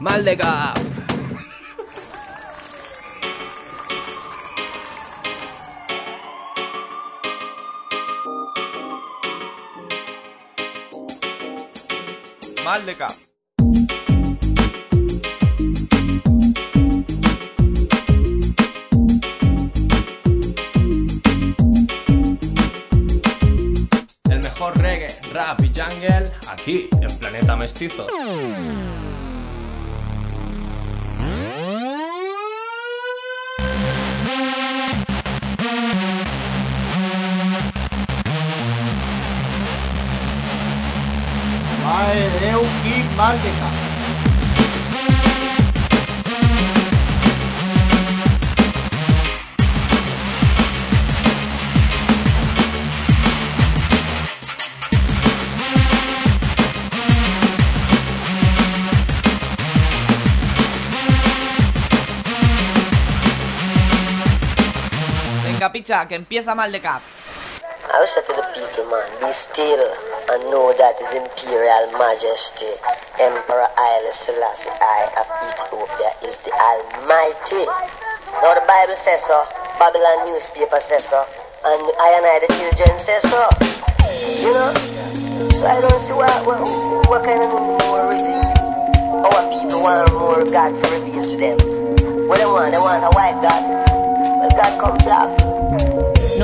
Maldega. Maldega. El mejor reggae, rap y jungle aquí en Planeta Mestizo. Mare de Déu, quin mal de cap. Venga, picha, que empieza mal de cap. I will say to the people, man, be still and know that His Imperial Majesty, Emperor Haile Selassie I of Ethiopia is the Almighty. Now the Bible says so, Babylon newspaper says so, and I and I the children say so. You know? So I don't see what, what, what kind of more reveal. Our people want more God to reveal to them. What they want? They want a white God. Well, God come black.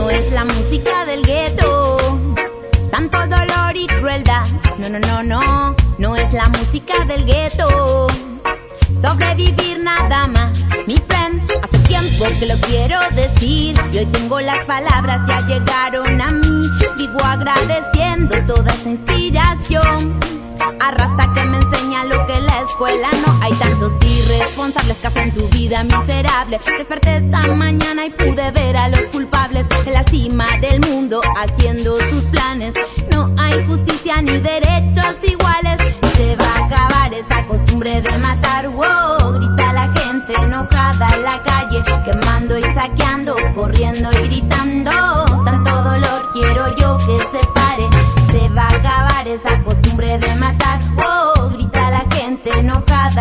No es la música del gueto, tanto dolor y crueldad. No, no, no, no, no es la música del gueto. Sobrevivir nada más, mi friend. Hace tiempo que lo quiero decir y hoy tengo las palabras ya llegaron a mí. Vivo agradeciendo toda esa inspiración. Arrastra que me enseña lo que la escuela no hay tantos irresponsables que hacen tu vida miserable. Desperté esta mañana y pude ver a los culpables en la cima del mundo haciendo sus planes. No hay justicia ni derechos iguales. Se va a acabar esa costumbre de matar. Wow, grita la gente enojada en la calle, quemando y saqueando, corriendo y gritando.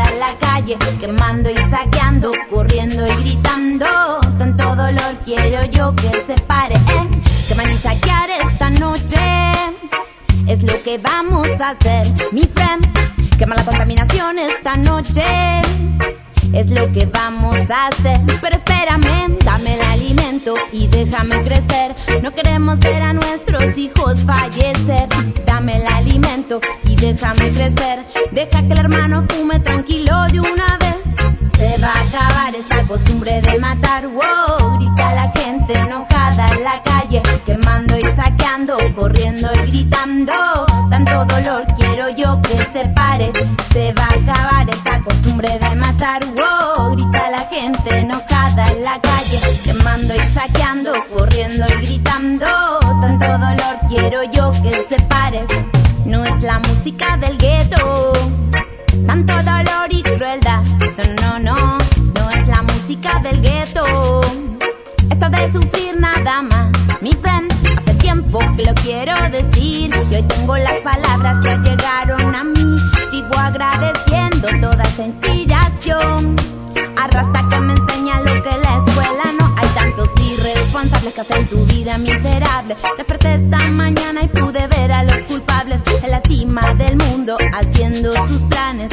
En la calle, quemando y saqueando, corriendo y gritando. Tanto dolor quiero yo que se pare. Eh. Quemar y saquear esta noche es lo que vamos a hacer, mi friend. Quema la contaminación esta noche. Es lo que vamos a hacer. Pero espérame, dame el alimento y déjame crecer. No queremos ver a nuestros hijos fallecer. Dame el alimento y déjame crecer. Deja que el hermano fume tranquilo de una vez. Se va a acabar esa costumbre de matar. Wow, grita la gente enojada en la calle, quemando y saqueando, corriendo y gritando. Tanto dolor quiero yo que se pare. Se va a acabar esa costumbre de matar. Wow, grita la gente enojada en la calle, quemando y saqueando, corriendo y gritando. Tanto dolor quiero yo que se pare. No es la música del gueto Hace tiempo que lo quiero decir y hoy tengo las palabras que llegaron a mí. Vivo agradeciendo toda esa inspiración. Arrastra que me enseña lo que la escuela no hay tantos irresponsables que hacen tu vida miserable. Desperté esta mañana y pude ver a los culpables en la cima del mundo haciendo sus planes.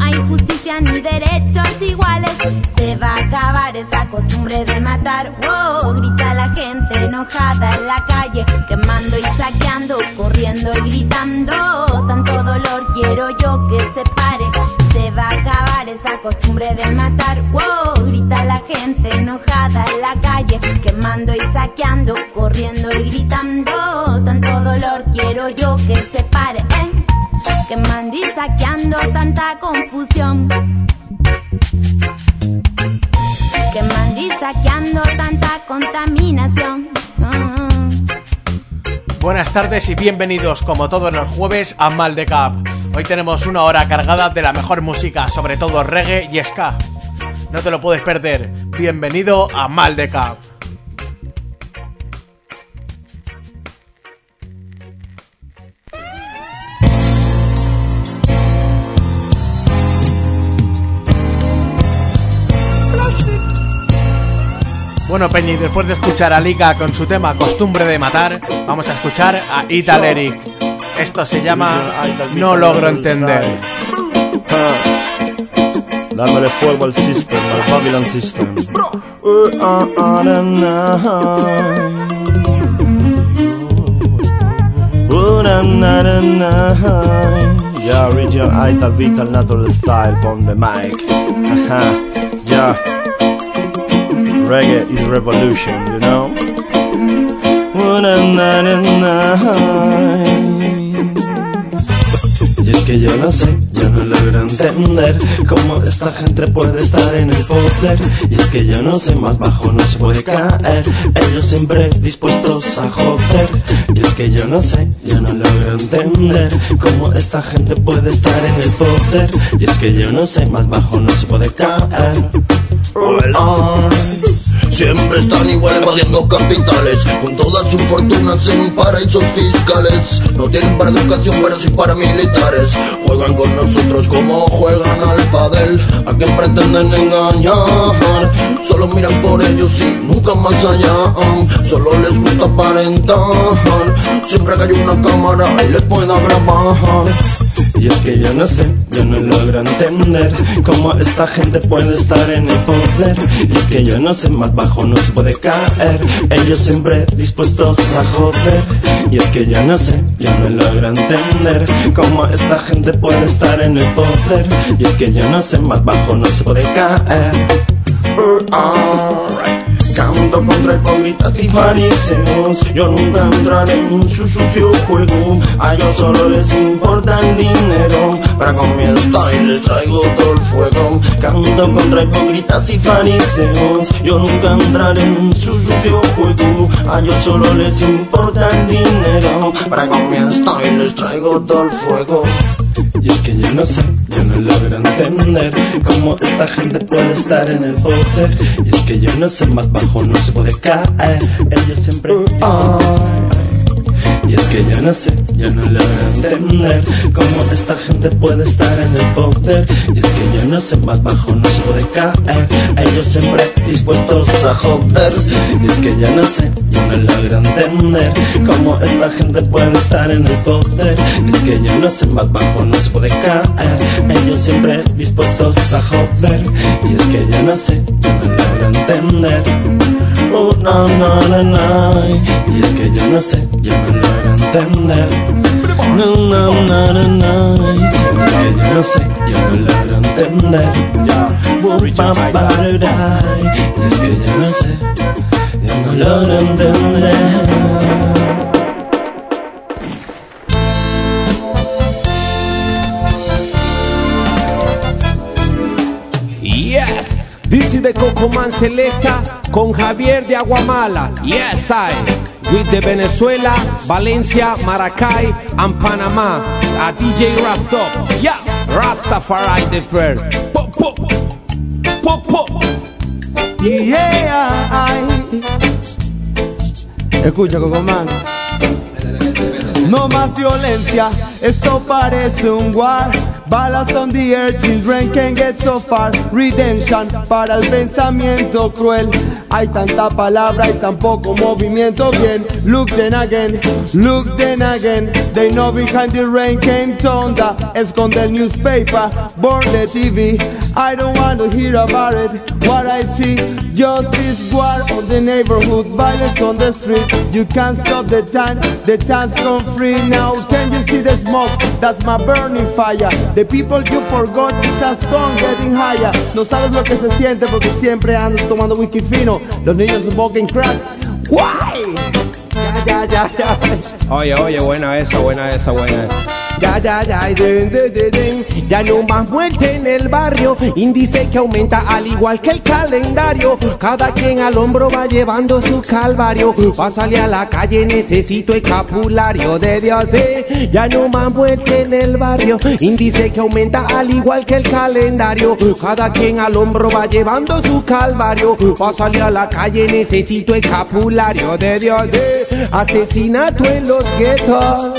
Hay justicia ni derechos iguales. Se va a acabar esa costumbre de matar. Wow, grita la gente enojada en la calle, quemando y saqueando, corriendo y gritando. Tanto dolor quiero yo que se pare. Se va a acabar esa costumbre de matar. Wow, grita la gente enojada en la calle, quemando y saqueando, corriendo y gritando. Tanto dolor quiero yo que se pare. Quemando y saqueando tanta confusión. Quemando y saqueando tanta contaminación. Buenas tardes y bienvenidos como todos los jueves a Mal de Cap. Hoy tenemos una hora cargada de la mejor música, sobre todo reggae y ska. No te lo puedes perder. Bienvenido a Mal de Cap. Bueno, Peñi, después de escuchar a Lika con su tema Costumbre de Matar, vamos a escuchar a Ital Eric. Esto se llama No logro entender. Dándole fuego al system, al Babylon system. Ah, ah. Yeah, original Ital Vital Natural Style on the mic. Ajá, yeah. Reggae is revolution, you know? Mm-hmm. Y es que yo no sé, yo no logro entender cómo esta gente puede estar en el poder. Y es que yo no sé, más bajo no se puede caer. Ellos siempre dispuestos a joder. Y es que yo no sé, yo no logro entender cómo esta gente puede estar en el poder. Y es que yo no sé, más bajo no se puede caer. Siempre están igual evadiendo capitales Con todas sus fortunas en paraísos fiscales No tienen para educación pero sí para militares Juegan con nosotros como juegan al padel A quien pretenden engañar Solo miran por ellos y nunca más allá. Solo les gusta aparentar. Siempre que hay una cámara y les pueda grabar y es que yo no sé, yo no logro entender cómo esta gente puede estar en el poder. Y es que yo no sé, más bajo no se puede caer. Ellos siempre dispuestos a joder. Y es que yo no sé, yo no logro entender cómo esta gente puede estar en el poder. Y es que yo no sé, más bajo no se puede caer. Alright. Canto contra hipócritas y fariseos Yo nunca entraré en su sucio juego. A ellos solo les importa el dinero. Para con mi style les traigo todo el fuego. Canto contra hipócritas y fariseos Yo nunca entraré en su sucio juego. A ellos solo les importa el dinero. Para con mi style les traigo todo el fuego y es que yo no sé, yo no logro entender cómo esta gente puede estar en el poder. Y es que yo no sé, más bajo no se puede caer. Ellos siempre. Y es que yo no sé, yo no logro entender cómo esta gente puede estar en el poder. Y es que yo no sé, más bajo no se puede caer. Ellos siempre dispuestos a joder. Y es que yo no sé, yo no logro entender cómo esta gente puede estar en el poder. Y es que yo no sé, más bajo no se puede caer. Ellos siempre dispuestos a joder. Y es que yo no sé, yo no logro entender. Oh, no, no, no, no. Y es que yo no sé, yo no logro entender. No, no, no, no, no. Y es que yo no sé, yo no logro entender. Y es que yo no sé, yo no logro entender. Cocoman Selecta con Javier de Aguamala. Yes, I. With the Venezuela, Valencia, Maracay, and Panama. A DJ Rastop. Yeah, Rastafari the fair. Pop, pop, pop, pop. Yeah, ay. Escucha, Cocomán. No más violencia, esto parece un war. Balas on the air, children can get so far. Redemption para el pensamiento cruel. Hay tanta palabra y tan poco movimiento bien. Look then again, look then again. They know behind the rain came thunder. Esconde el newspaper, burn the TV. I don't want to hear about it. What I see, justice war on the neighborhood, violence on the street. You can't stop the time, the time's come free now. Can you see the smoke? That's my burning fire. The people you forgot is a storm getting higher. No sabes lo que se siente porque siempre andas tomando whisky fino. Los niños smoking crack. Why? Ya, ya, ya, ya. Oye, oye, buena esa, buena esa, buena Ya, ya, ya, den, den, den. ya no más muerte en el barrio. Índice que aumenta al igual que el calendario. Cada quien al hombro va llevando su calvario. Va salir a la calle, necesito escapulario de Dios. eh. Ya no más muerte en el barrio. Índice que aumenta al igual que el calendario. Cada quien al hombro va llevando su calvario. Va salir a la calle, necesito escapulario de Dios. eh. Asesinato en los guetos.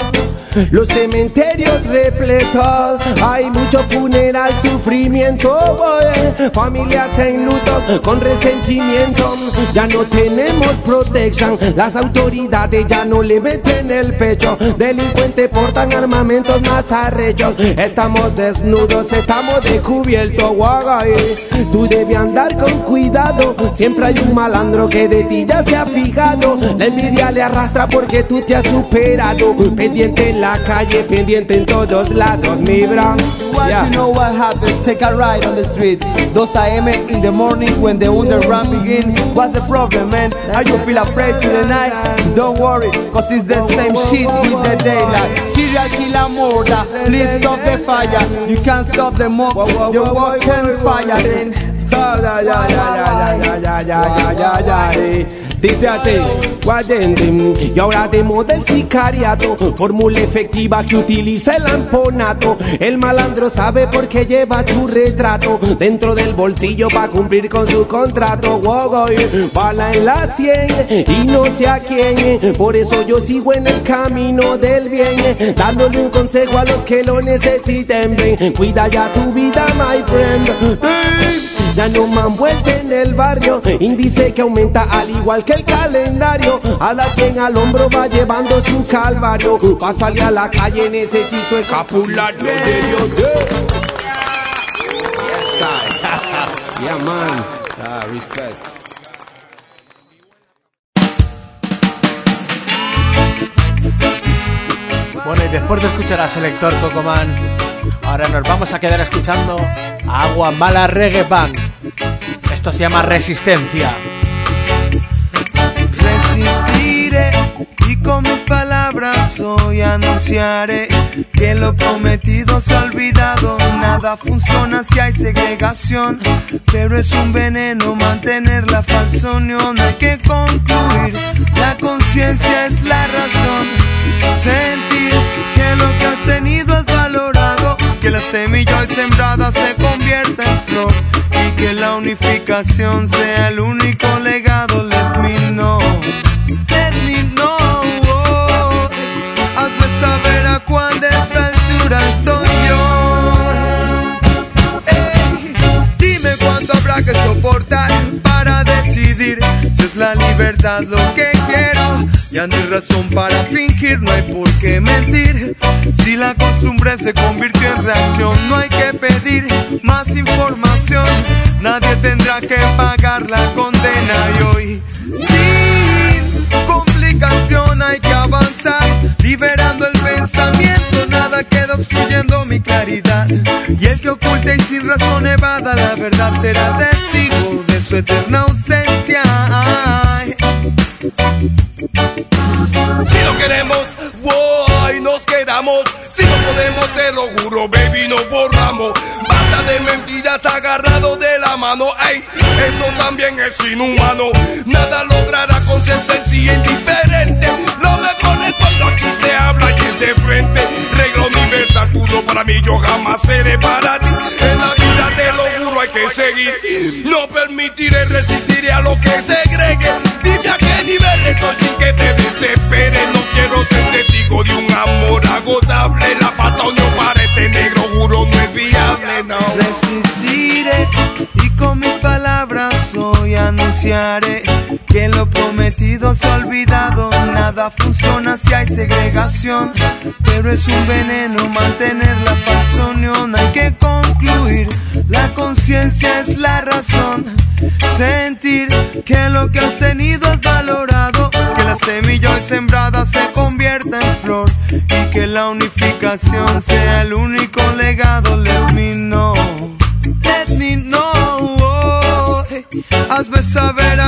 Los cementerios repletos, hay mucho funeral, sufrimiento, boy. familias en luto con resentimiento. Ya no tenemos protection, las autoridades ya no le meten el pecho. Delincuentes portan armamentos más arrechos. Estamos desnudos, estamos descubiertos, guagay. Tú debes andar con cuidado, siempre hay un malandro que de ti ya se ha fijado. La envidia le arrastra porque tú te has superado. Pendiente en la calle, pendiente en todos lados, mi bro. Want Yeah. to know what happened? Take a ride on the street. 2 a.m. in the morning when the underground begin. What's the problem, man? Are you feel afraid to the night? Don't worry, cause it's the same shit with the daylight. Serial killer murder, please stop the fire. You can't stop the mob, the walk can fire. Dice a Déjate, guayen y ahora demo del sicariato, fórmula efectiva que utiliza el anfonato. El malandro sabe por qué lleva tu retrato dentro del bolsillo para cumplir con su contrato. Wogoy, bala en la cien y no sé a quién, por eso yo sigo en el camino del bien, dándole un consejo a los que lo necesiten. Cuida ya tu vida, my friend. Ya no me han vuelto en el barrio, índice que aumenta al igual que el calendario. A la quien al hombro va llevando su calvario. Pa' salir a la calle necesito escapulario de Dios. Yes, I. Yeah, man. Ah, respect. Bueno, y después de escuchar a Selector Cocoman, ahora nos vamos a quedar escuchando Agua Mala Reggae Band. Esto se llama Resistencia. resistiré y con mis palabras hoy anunciaré que lo prometido se ha olvidado. Nada funciona si hay segregación, pero es un veneno mantener la falsa unión. Hay que concluir, la conciencia es la razón. Sentir que lo que has tenido semilla hoy sembrada se convierta en flor y que la unificación sea el único legado. Si es la libertad lo que quiero. Ya no hay razón para fingir, no hay por qué mentir. Si la costumbre se convirtió en reacción, no hay que pedir más información. Nadie tendrá que pagar la condena y hoy, sin complicación, hay que avanzar, liberando el pensamiento. Obstruyendo mi claridad. Y el que oculte y sin razón evada la verdad será testigo de su eterna ausencia. Ay. Si no queremos, wow, nos quedamos. Si no podemos, te lo juro, baby, nos borramos. Basta de mentiras agarrado de la mano, ey, eso también es inhumano. Nada logrará con ser sencillo e indiferente. Puro para mí, yo jamás seré para ti. En la vida te lo juro, hay que seguir. No permitiré, resistiré a lo que segregue. Dime a qué nivel estoy sin que te desesperes. No quiero ser testigo de un amor agotable. La falta unión para este negro, juro, no es viable, no. Resistiré y con mis anunciaré que lo prometido ha olvidado. Nada funciona si hay segregación, pero es un veneno mantener la falsa unión. Hay que concluir, la conciencia es la razón. Sentir que lo que has tenido es valorado, que la semilla hoy sembrada se convierta en flor y que la unificación sea el único saber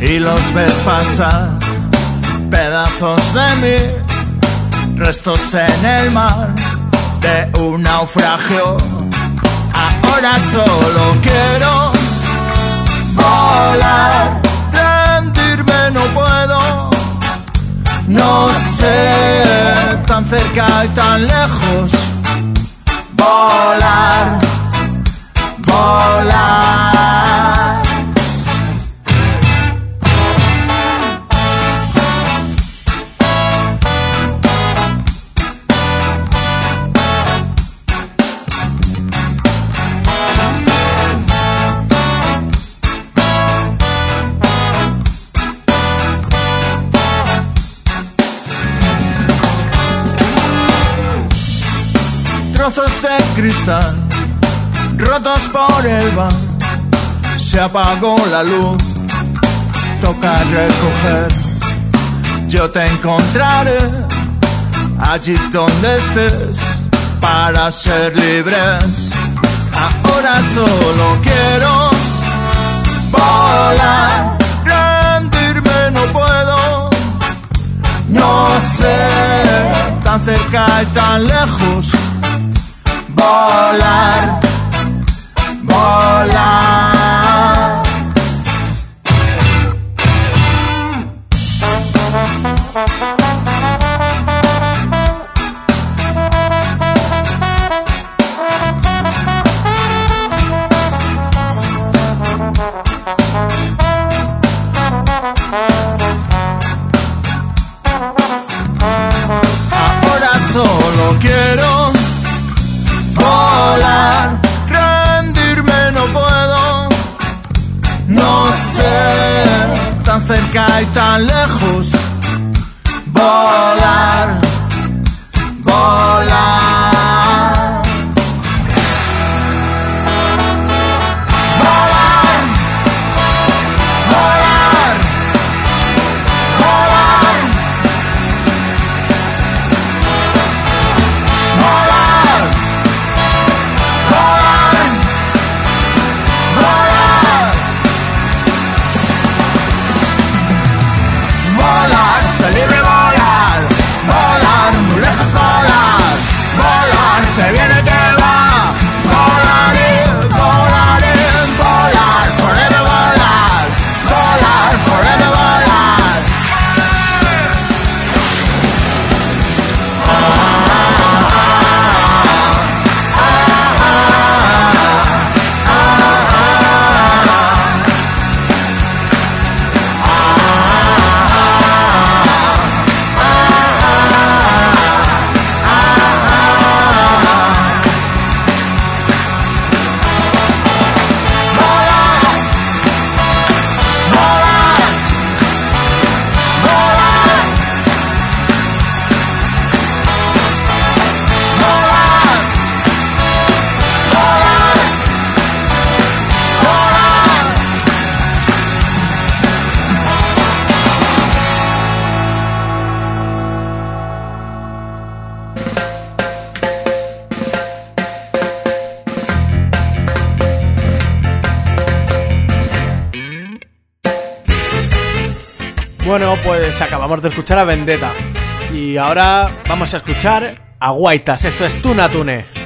y los ves pasar pedazos de mí, restos en el mar de un naufragio. Ahora solo quiero volar, rendirme no puedo, no sé, tan cerca y tan lejos, volar, volar. De cristal rotos por el van. Se apagó la luz, toca recoger. Yo te encontraré allí donde estés para ser libres. Ahora solo quiero volar, rendirme no puedo. No sé, tan cerca y tan lejos volar, volar. Tan cerca y tan lejos, acabamos de escuchar a Vendetta. Y ahora vamos a escuchar a Guaitas. Esto es Tuna Tune.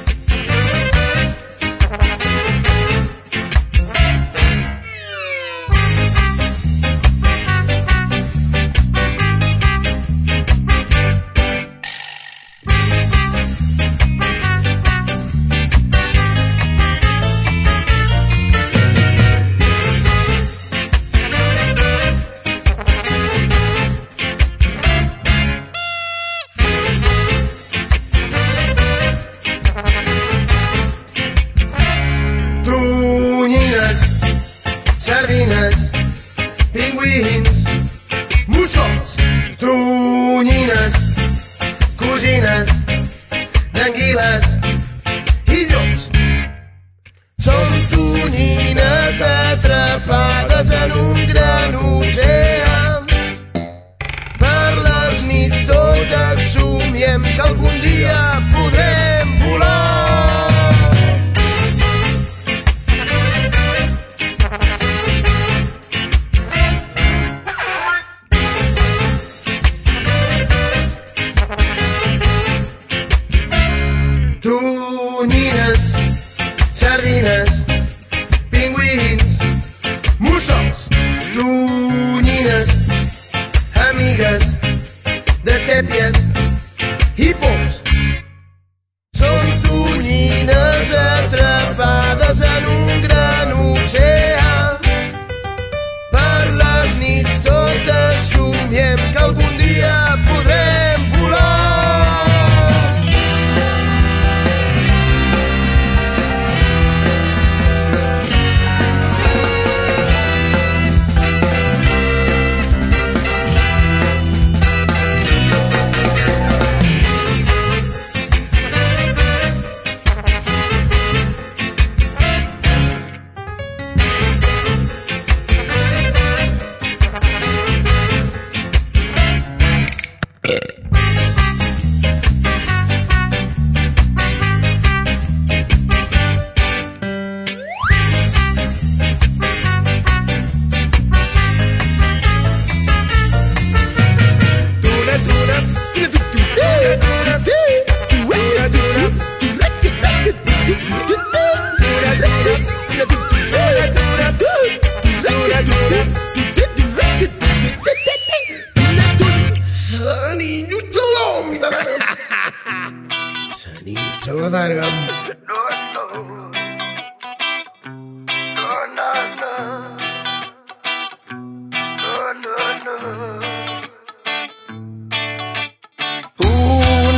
No,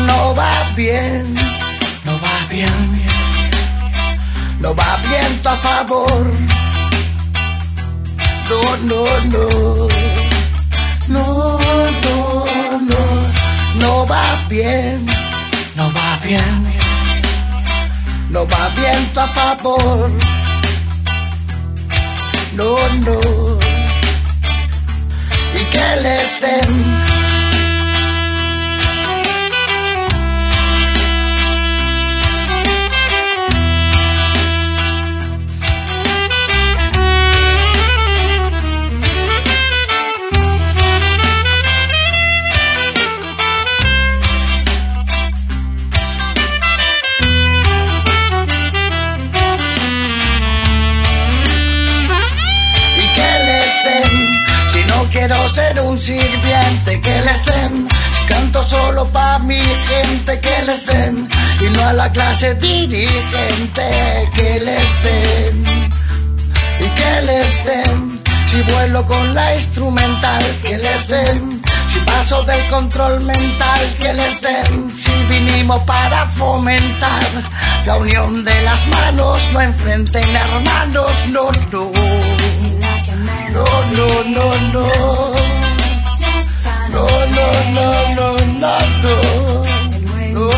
no va bien, no va bien, no va bien a favor. No, no, no, no, no, no, no va bien, no va bien, no va bien a favor. No, no, y que les den ser un sirviente que les den. Canto solo pa' mi gente que les den. Y no a la clase dirigente que les den. Y que les den. Si vuelo con la instrumental que les den. Si paso del control mental que les den. Si vinimos para fomentar la unión de las manos. No enfrenten hermanos, no, no no, no, no, no. No, no, no, no, no, no. No.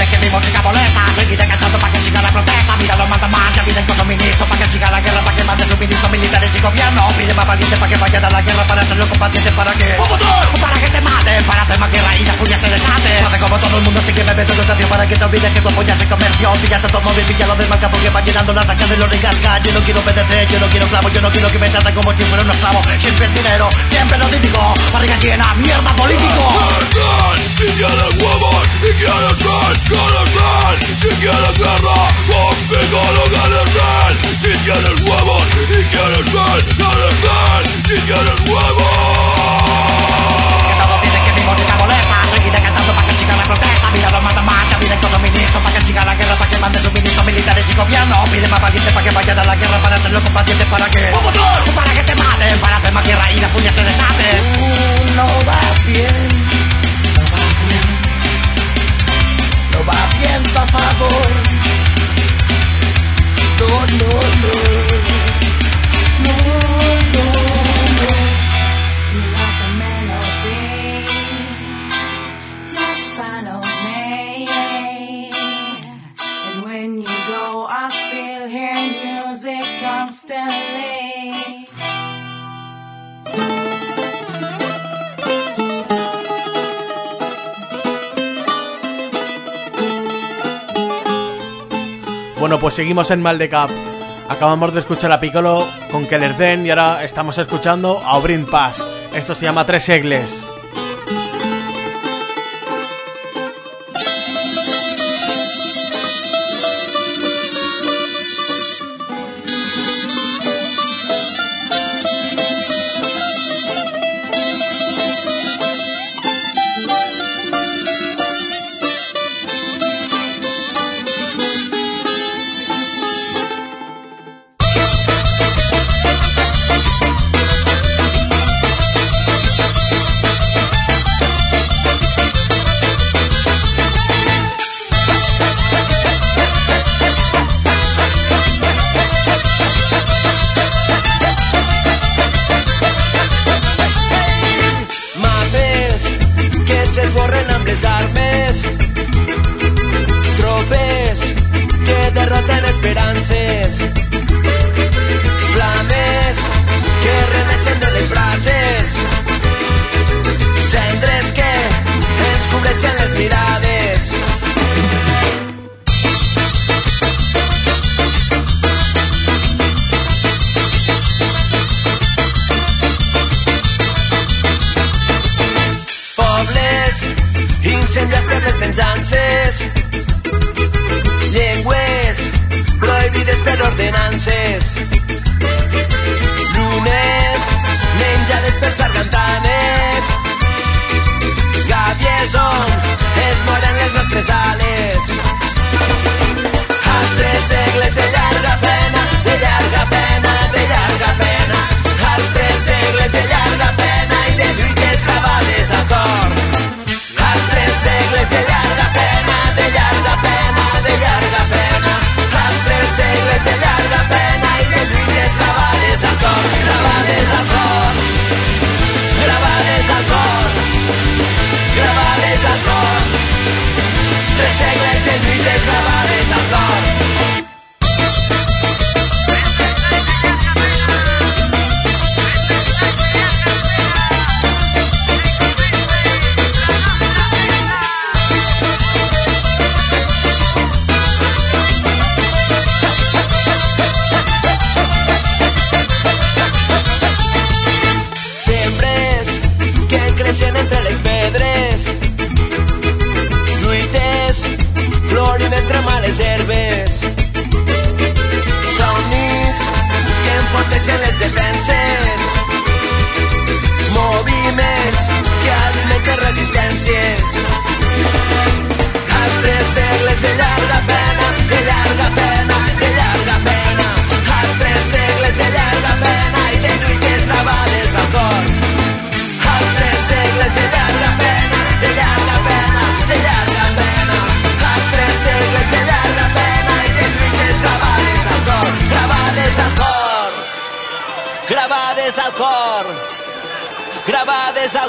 Ya que mi música molesta Seguiré cantando pa' que siga la protesta Mira los manda marcha, piden con ministros Pa' que siga la guerra, pa' que mande suministros militares y gobierno Pide pa' valientes pa' que vayan a la guerra Para hacerlo combatientes, para que Para que te maten, para hacer más guerra y la furia se desate. Hace como todo el mundo sigue bebiendo educación Para que te olvides que tu apoyas el comercio. Píllate todo móvil, pilla los demás Porque va llenando la saca de los rigascas Yo no quiero obedecer, yo no quiero clavo Yo no quiero que me traten como si fuera un esclavo. Siempre el dinero, siempre lo típico Barriga llena, mierda político. Si quieres huevos quieres ser, si quieres guerra, conmigo lo quieres ser Si quieres huevos y quieres ser, quieres ser Si quieres huevos Que todos dicen que mi música molesta Seguiré cantando para que siga la protesta Mira los manda marcha, piden con ministros Para que siga la guerra, para que mande suministros militares y gobierno Pide más valientes para que vayan a la guerra Para hacerlo combatientes, para que Para que te maten, para hacer más guerra y la furia se desate No va bien va viento a favor. No, no, no. No, no, no. Bueno, pues seguimos en Maldecap. Acabamos de escuchar a Piccolo con Keller Den y ahora estamos escuchando a Obrin Pass. Esto se llama Tres Egles.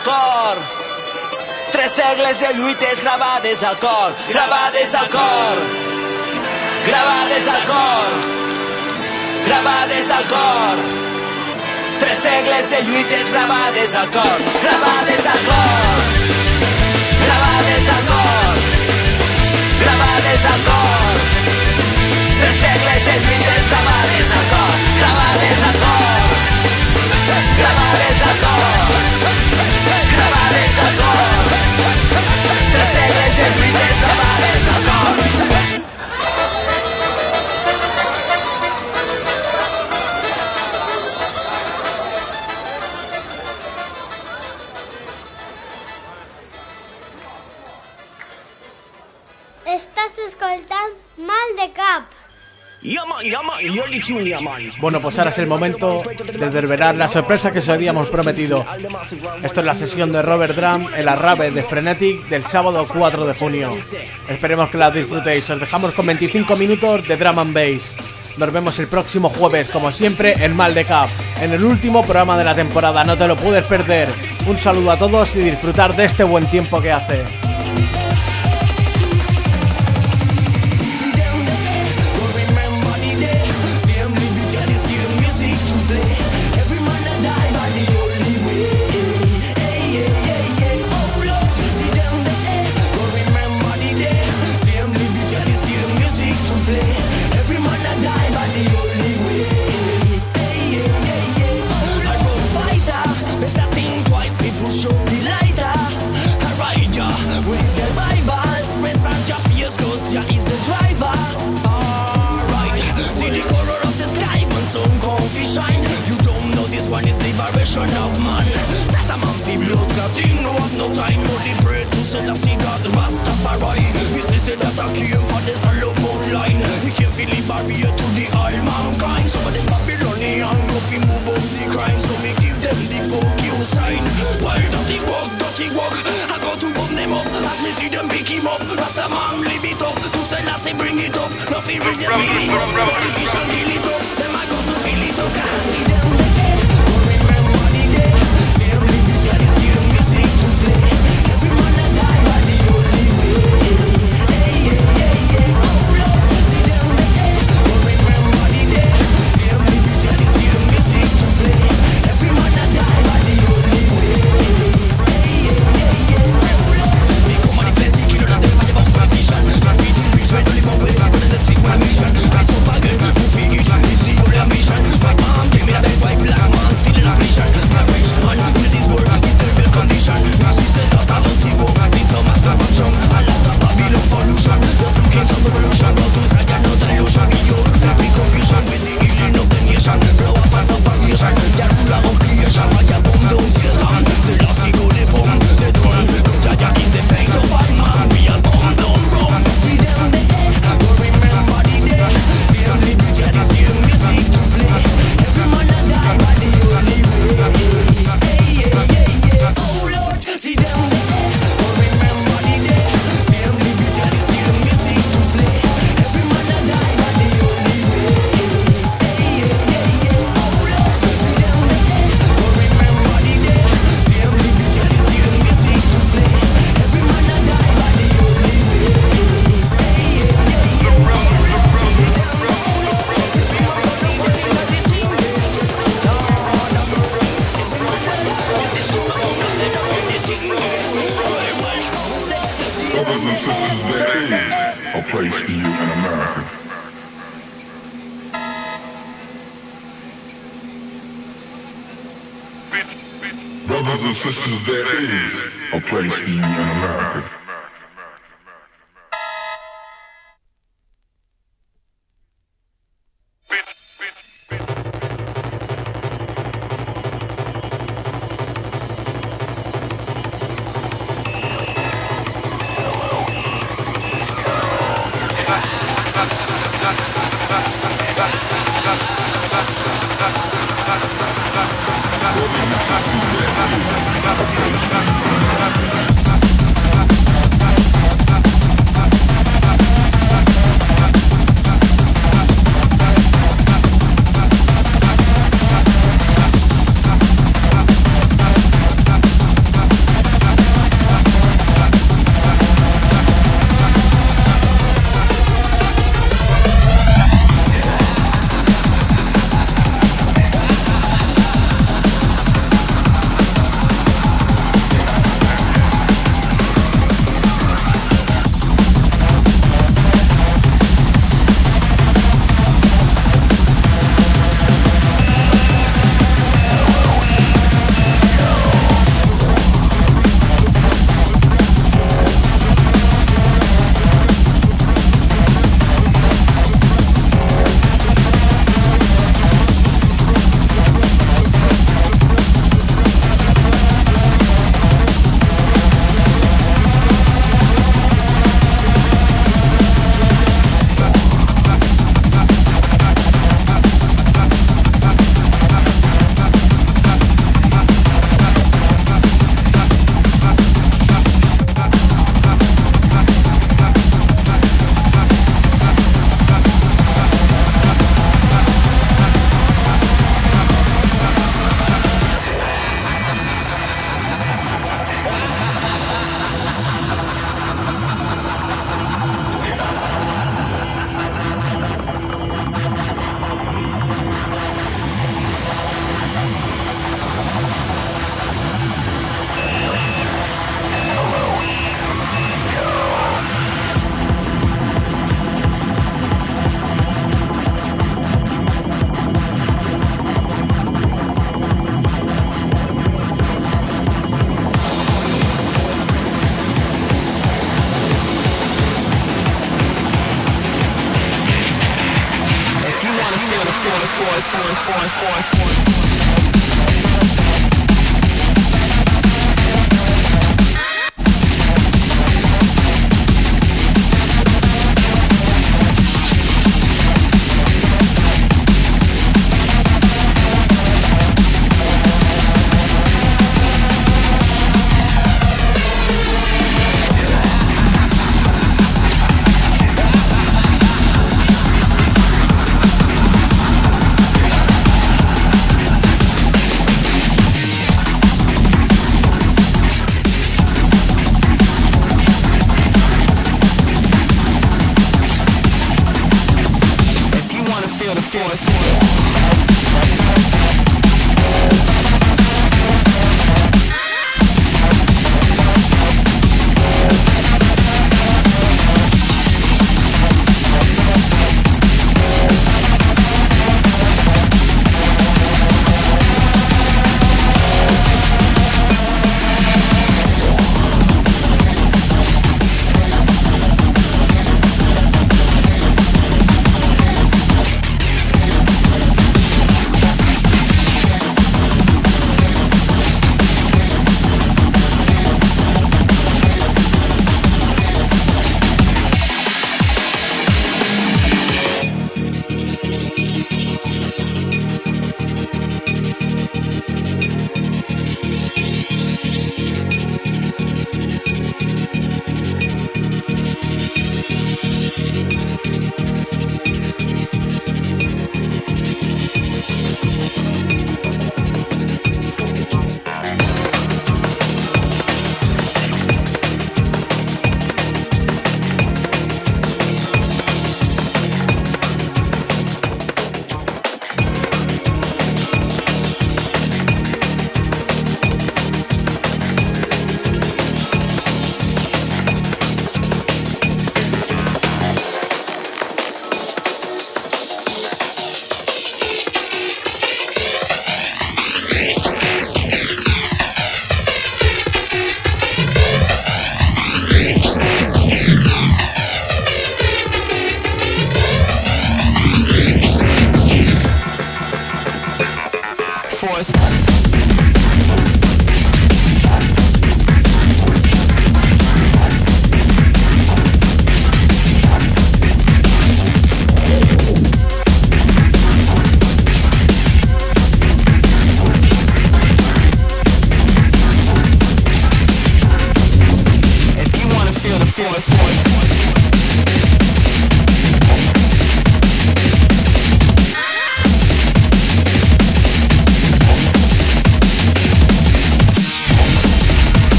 al cor. Tres segles de lluites gravades al cor, gravades al cor. Gravades al cor. Gravades al cor. Tres segles de lluites gravades al cor, gravades al cor. Gravades al cor. Gravades al cor. Tres segles de lluites gravades al cor, gravades al cor. Gravades al cor. es alcohol. Mal de cap. Bueno, pues ahora es el momento de desvelar la sorpresa que os habíamos prometido. Esto es la sesión de Robert Drum, el arrabe de Frenetic del sábado 4 de junio. Esperemos que la disfrutéis. Os dejamos con 25 minutos de Drum and Bass. Nos vemos el próximo jueves, como siempre, en Mal de Cap, en el último programa de la temporada. No te lo puedes perder. Un saludo a todos y disfrutar de este buen tiempo que hace.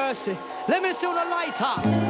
Mercy. Let me see the lighter. Lighter.